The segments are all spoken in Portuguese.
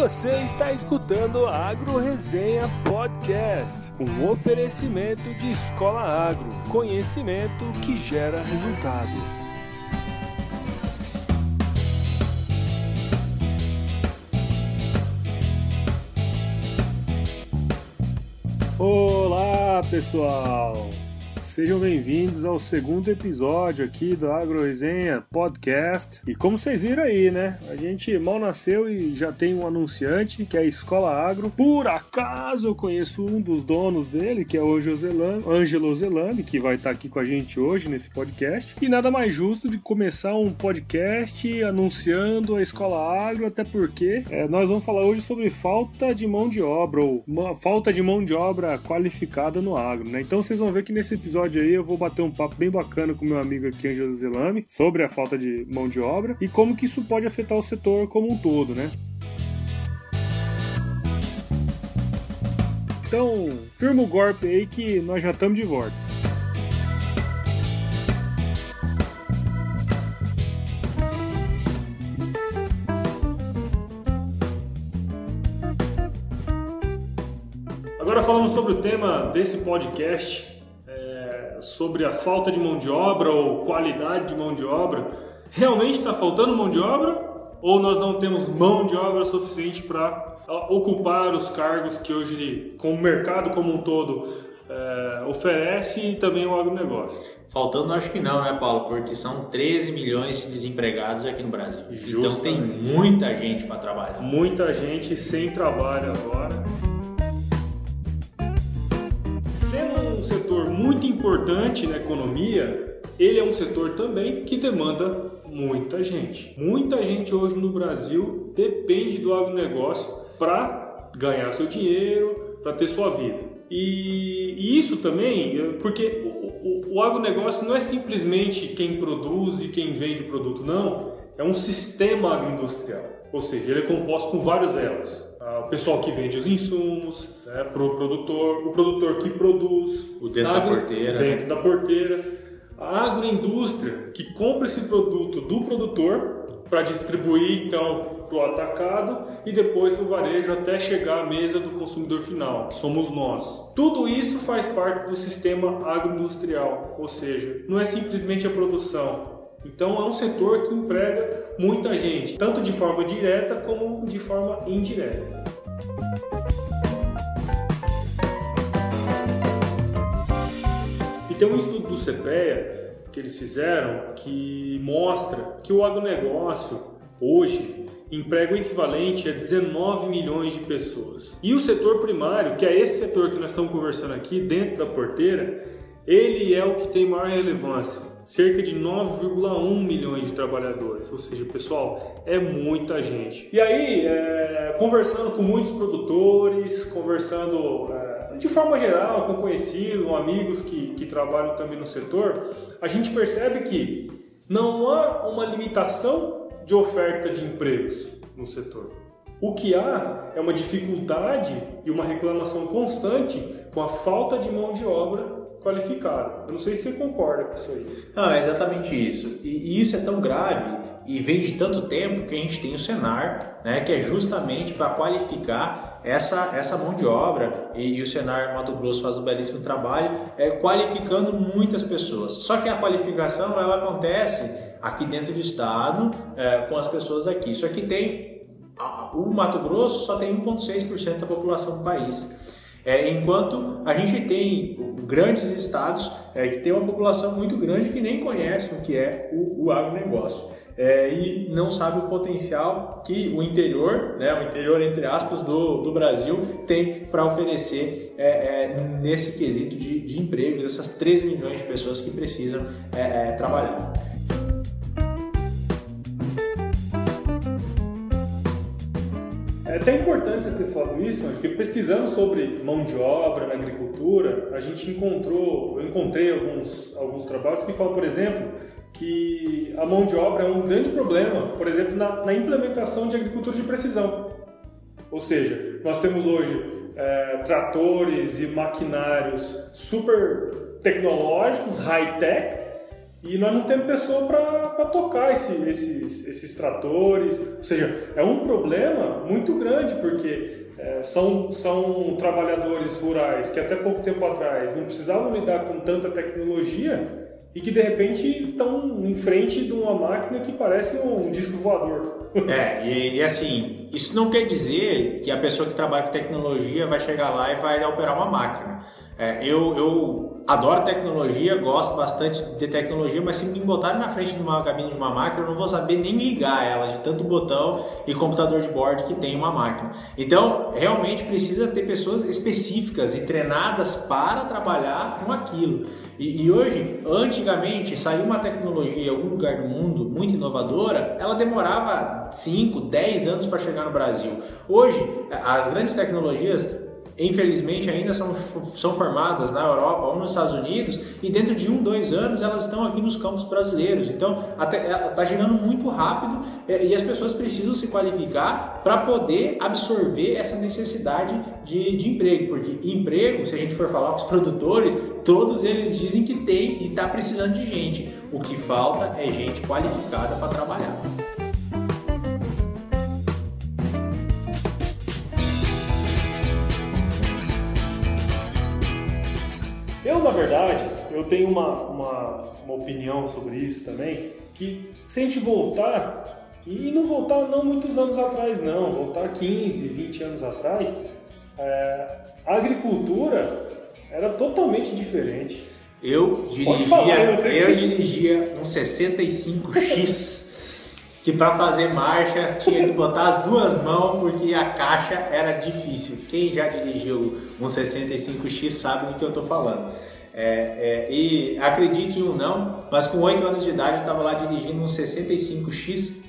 Você está escutando a Agro Resenha Podcast, um oferecimento de Escola Agro, conhecimento que gera resultado. Olá, pessoal! Sejam bem-vindos ao segundo episódio aqui do Agro Resenha Podcast. E como vocês viram aí, né? A gente mal nasceu e já tem um anunciante que é a Escola Agro. Por acaso eu conheço um dos donos dele, que é o Ângelo Zelami, que vai estar aqui com a gente hoje nesse podcast. E nada mais justo de começar um podcast anunciando a Escola Agro, até porque é, nós vamos falar hoje sobre falta de mão de obra ou falta de mão de obra qualificada no agro, né? Então vocês vão ver que nesse episódio aí eu vou bater um papo bem bacana com meu amigo aqui, Angelo Zelame, sobre a falta de mão de obra e como que isso pode afetar o setor como um todo, né? Então, firma o golpe aí que nós já estamos de volta. Agora falando sobre o tema desse podcast, sobre a falta de mão de obra ou qualidade de mão de obra, realmente está faltando mão de obra ou nós não temos mão de obra suficiente para ocupar os cargos que hoje, com o mercado como um todo, é, oferece e também o agronegócio? Faltando, acho que não, né, Paulo? Porque são 13 milhões de desempregados aqui no Brasil. Justamente. Então tem muita gente para trabalhar. Muita gente sem trabalho agora. Importante na economia, ele é um setor também que demanda muita gente. Muita gente hoje no Brasil depende do agronegócio para ganhar seu dinheiro, para ter sua vida. E, e, isso também, porque o, o, o agronegócio não é simplesmente quem produz e quem vende o produto, não. É um sistema agroindustrial, ou seja, ele é composto por vários elos o pessoal que vende os insumos, né, para o produtor, o produtor que produz, o dentro agro, da porteira, dentro da porteira, a agroindústria que compra esse produto do produtor para distribuir então para o atacado e depois para o varejo até chegar à mesa do consumidor final, que somos nós. Tudo isso faz parte do sistema agroindustrial, ou seja, não é simplesmente a produção, então é um setor que emprega muita gente, tanto de forma direta como de forma indireta. E tem um estudo do CPEA que eles fizeram que mostra que o agronegócio hoje emprega o equivalente a 19 milhões de pessoas. E o setor primário, que é esse setor que nós estamos conversando aqui, dentro da porteira, ele é o que tem maior relevância cerca de 9,1 milhões de trabalhadores. Ou seja, pessoal, é muita gente. E aí, é, conversando com muitos produtores, conversando é, de forma geral com conhecidos, com amigos que, que trabalham também no setor, a gente percebe que não há uma limitação de oferta de empregos no setor. O que há é uma dificuldade e uma reclamação constante com a falta de mão de obra qualificado. Eu não sei se você concorda com isso aí. Não, é exatamente isso. E, e isso é tão grave e vem de tanto tempo que a gente tem o Senar, né, que é justamente para qualificar essa, essa mão de obra e, e, o Senar Mato Grosso faz um belíssimo trabalho é, qualificando muitas pessoas. Só que a qualificação ela acontece aqui dentro do estado é, com as pessoas aqui. Só que tem o Mato Grosso só tem 1,6% da população do país. É, enquanto a gente tem grandes estados é, que tem uma população muito grande que nem conhece o que é o, o agronegócio. É, e não sabe o potencial que o interior, né, o interior entre aspas do, do Brasil tem para oferecer é, é, nesse quesito de, de empregos, essas 13 milhões de pessoas que precisam é, trabalhar. Até importante você ter falado isso, porque pesquisando sobre mão de obra na agricultura, a gente encontrou, eu encontrei alguns, alguns trabalhos que falam, por exemplo, que a mão de obra é um grande problema, por exemplo, na, na implementação de agricultura de precisão. Ou seja, nós temos hoje é, tratores e maquinários super tecnológicos, high-tech, e nós não temos pessoa para tocar esse, esses, esses tratores. Ou seja, é um problema muito grande, porque é, são, são trabalhadores rurais que até pouco tempo atrás não precisavam lidar com tanta tecnologia e que de repente estão em frente de uma máquina que parece um disco voador. É, e, e, assim, isso não quer dizer que a pessoa que trabalha com tecnologia vai chegar lá e vai operar uma máquina. É, eu, eu adoro tecnologia, gosto bastante de tecnologia, mas se me botarem na frente de uma cabine de uma máquina, eu não vou saber nem ligar ela de tanto botão e computador de bordo que tem uma máquina. Então, realmente precisa ter pessoas específicas e treinadas para trabalhar com aquilo. E, e hoje, antigamente, saiu uma tecnologia em algum lugar do mundo muito inovadora, ela demorava 5, 10 anos para chegar no Brasil. Hoje, as grandes tecnologias infelizmente ainda são, são formadas na Europa ou nos Estados Unidos e dentro de um, dois anos elas estão aqui nos campos brasileiros. Então está girando muito rápido é, e as pessoas precisam se qualificar para poder absorver essa necessidade de, de emprego, porque emprego, se a gente for falar com os produtores, todos eles dizem que tem e está precisando de gente. O que falta é gente qualificada para trabalhar. Na verdade, eu tenho uma, uma, uma opinião sobre isso também, que se a gente voltar, e não voltar não muitos anos atrás não, voltar 15, 20 anos atrás, é, a agricultura era totalmente diferente. Eu dirigia, falar, eu, eu dirigia um 65X que para fazer marcha tinha que botar as duas mãos porque a caixa era difícil. Quem já dirigiu um 65X sabe do que eu estou falando. É, é, e acredite ou não, mas com 8 anos de idade eu estava lá dirigindo um 65X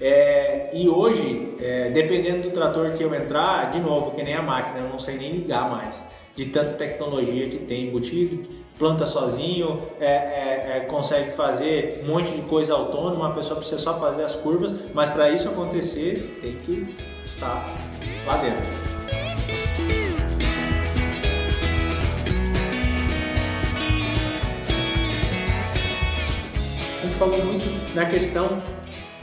é, e hoje, é, dependendo do trator que eu entrar, de novo, que nem a máquina, eu não sei nem ligar mais, de tanta tecnologia que tem embutido planta sozinho, é, é, consegue fazer um monte de coisa autônoma, a pessoa precisa só fazer as curvas, mas para isso acontecer tem que estar lá dentro. Falou muito na questão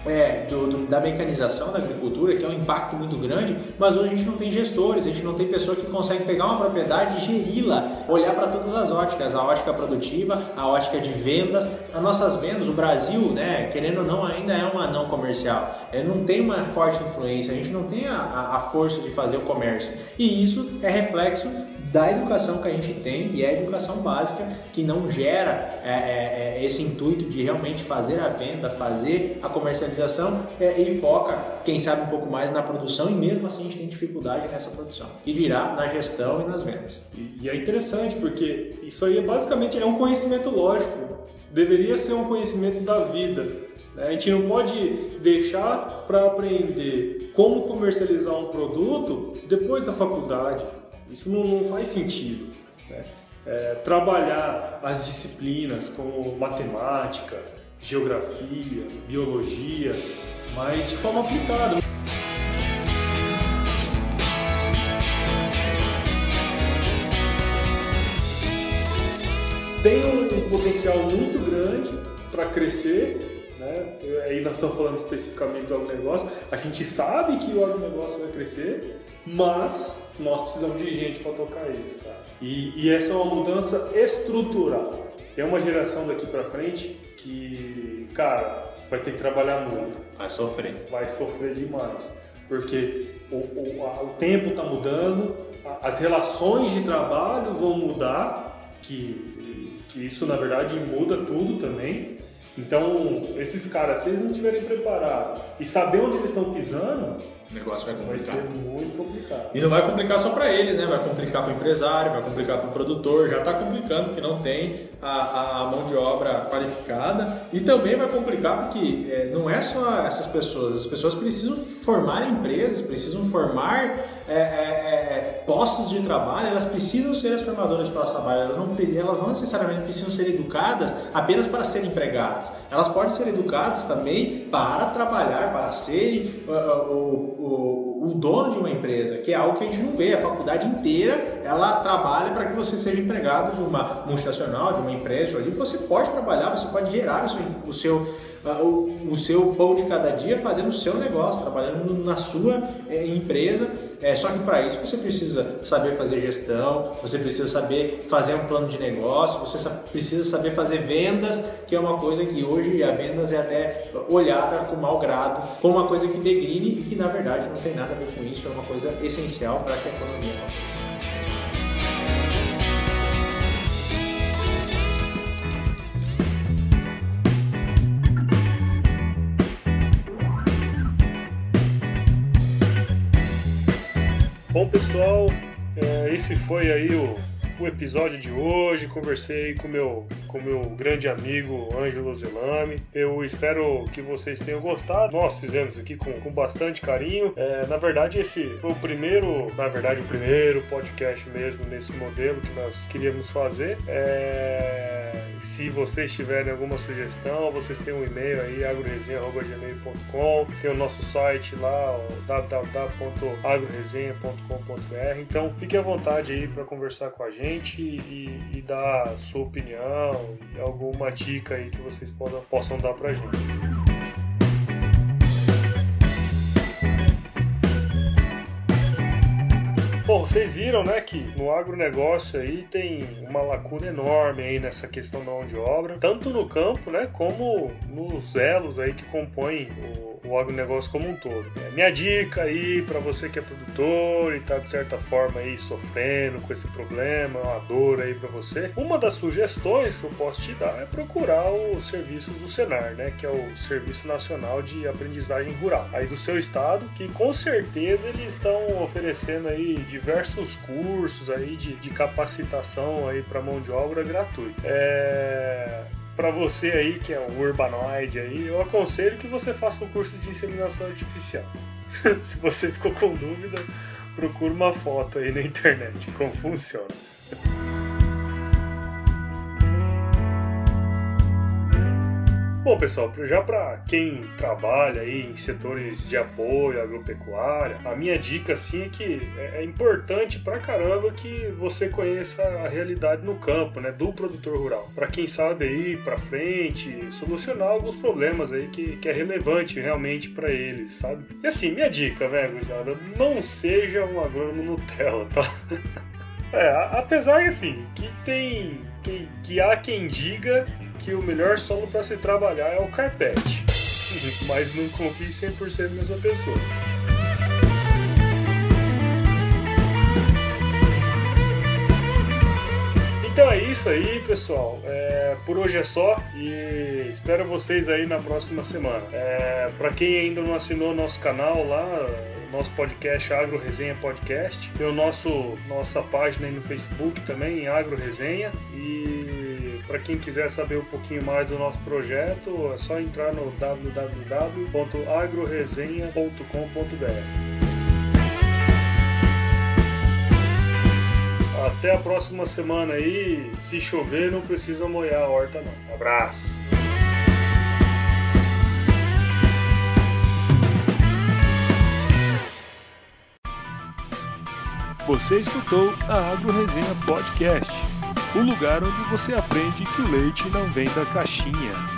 é, do, do, da mecanização da agricultura, que é um impacto muito grande, mas hoje a gente não tem gestores, a gente não tem pessoa que consegue pegar uma propriedade e geri-la, olhar para todas as óticas, a ótica produtiva, a ótica de vendas, as nossas vendas, o Brasil, né, querendo ou não, ainda é um anão comercial, é, não tem uma forte influência, a gente não tem a, a, a força de fazer o comércio, e isso é reflexo da educação que a gente tem e é a educação básica que não gera é, é, é, esse intuito de realmente fazer a venda, fazer a comercialização é, e foca, quem sabe, um pouco mais na produção e mesmo assim a gente tem dificuldade nessa produção e dirá na gestão e nas vendas. E, e é interessante porque isso aí é basicamente é um conhecimento lógico, deveria ser um conhecimento da vida. Né? A gente não pode deixar para aprender como comercializar um produto depois da faculdade. Isso não, não faz sentido. Né? É, trabalhar as disciplinas como matemática, geografia, biologia, mas de forma aplicada. Tem um potencial muito grande para crescer, né? aí nós estamos falando especificamente do agronegócio, a gente sabe que o agronegócio vai crescer, mas nós precisamos de gente para tocar isso, cara. E, e, essa é uma mudança estrutural. Tem uma geração daqui para frente que, cara, vai ter que trabalhar muito. Vai sofrer. Vai sofrer demais. Porque o, o, a, o tempo está mudando, a, as relações de trabalho vão mudar, que, que isso na verdade muda tudo também. Então, esses caras, se eles não estiverem preparados e saber onde eles estão pisando, o negócio vai complicar. Vai ser muito complicado. E não vai complicar só para eles, né? Vai complicar para o empresário, vai complicar para o produtor. Já está complicando que não tem a, a, mão de obra qualificada. E também vai complicar porque é, não é só essas pessoas. As pessoas precisam formar empresas, precisam formar é, é, é postos de trabalho. Elas precisam ser as formadoras de postos de trabalho. Elas não, elas não necessariamente precisam ser educadas apenas para serem empregadas. Elas podem ser educadas também para trabalhar, para serem uh, uh, o, o, dono de uma empresa, que é algo que a gente não vê. A faculdade inteira ela trabalha para que você seja empregado de uma multinacional, de uma empresa. Ali você pode trabalhar, você pode gerar o seu, o seu o, o, seu pão de cada dia fazendo o seu negócio, trabalhando na sua é, empresa. É, só que para isso você precisa saber fazer gestão, você precisa saber fazer um plano de negócio, você precisa saber fazer vendas, que é uma coisa que hoje a vendas é até olhada com mau grado, como uma coisa que degrine e que na verdade não tem nada a ver com isso, é uma coisa essencial para que a economia aconteça. Bom, pessoal, é, esse foi aí o, o episódio de hoje. Conversei com meu com meu grande amigo Ângelo Zelame. Eu espero que vocês tenham gostado. Nós fizemos aqui com, com bastante carinho. É, na verdade, esse foi o primeiro, na verdade, o primeiro podcast mesmo nesse modelo que nós queríamos fazer. É se vocês tiverem alguma sugestão, vocês têm um e-mail aí, agroresenha.gmail.com, tem o nosso site lá, www.agroresenha.com.br. Então fique à vontade aí para conversar com a gente e, e dar sua opinião alguma dica aí que vocês possam, possam dar para a gente. Bom, vocês viram, né, que no agronegócio aí tem uma lacuna enorme aí nessa questão da mão de obra, tanto no campo, né, como nos elos aí que compõem o o agronegócio como um todo. É, minha dica aí para você que é produtor e tá de certa forma aí sofrendo com esse problema, uma dor aí para você, uma das sugestões que eu posso te dar é procurar os serviços do Senar, né, que é o Serviço Nacional de Aprendizagem Rural, aí do seu estado, que com certeza eles estão oferecendo aí diversos cursos aí de, de capacitação aí para mão de obra gratuita. É para você aí que é um urbanoide aí, eu aconselho que você faça um curso de inseminação artificial. Se você ficou com dúvida, procure uma foto aí na internet como funciona. Bom, pessoal, já para quem trabalha aí em setores de apoio agropecuária, a minha dica assim é que é, é importante pra caramba que você conheça a realidade no campo, né, do produtor rural. Para quem sabe aí para frente solucionar alguns problemas aí que, que é relevante realmente para eles, sabe? E assim, minha dica, velho, gurizada, não seja um agrônomo Nutella, tá? É, apesar assim, que tem que, que há quem diga que o melhor solo para se trabalhar é o carpete. Mas não confie 100% nessa pessoa. Então é isso aí, pessoal. É, por hoje é só e espero vocês aí na próxima semana. É, para quem ainda não assinou nosso canal lá, nosso podcast Agro Resenha Podcast, tem o nosso nossa página aí no Facebook também, Agro Resenha e para quem quiser saber um pouquinho mais do nosso projeto, é só entrar no www.agroresenha.com.br. Até a próxima semana aí. Se chover, não precisa molhar a horta, não. abraço! Você escutou a Agro Resenha Podcast o lugar onde você aprende que o leite não vem da caixinha.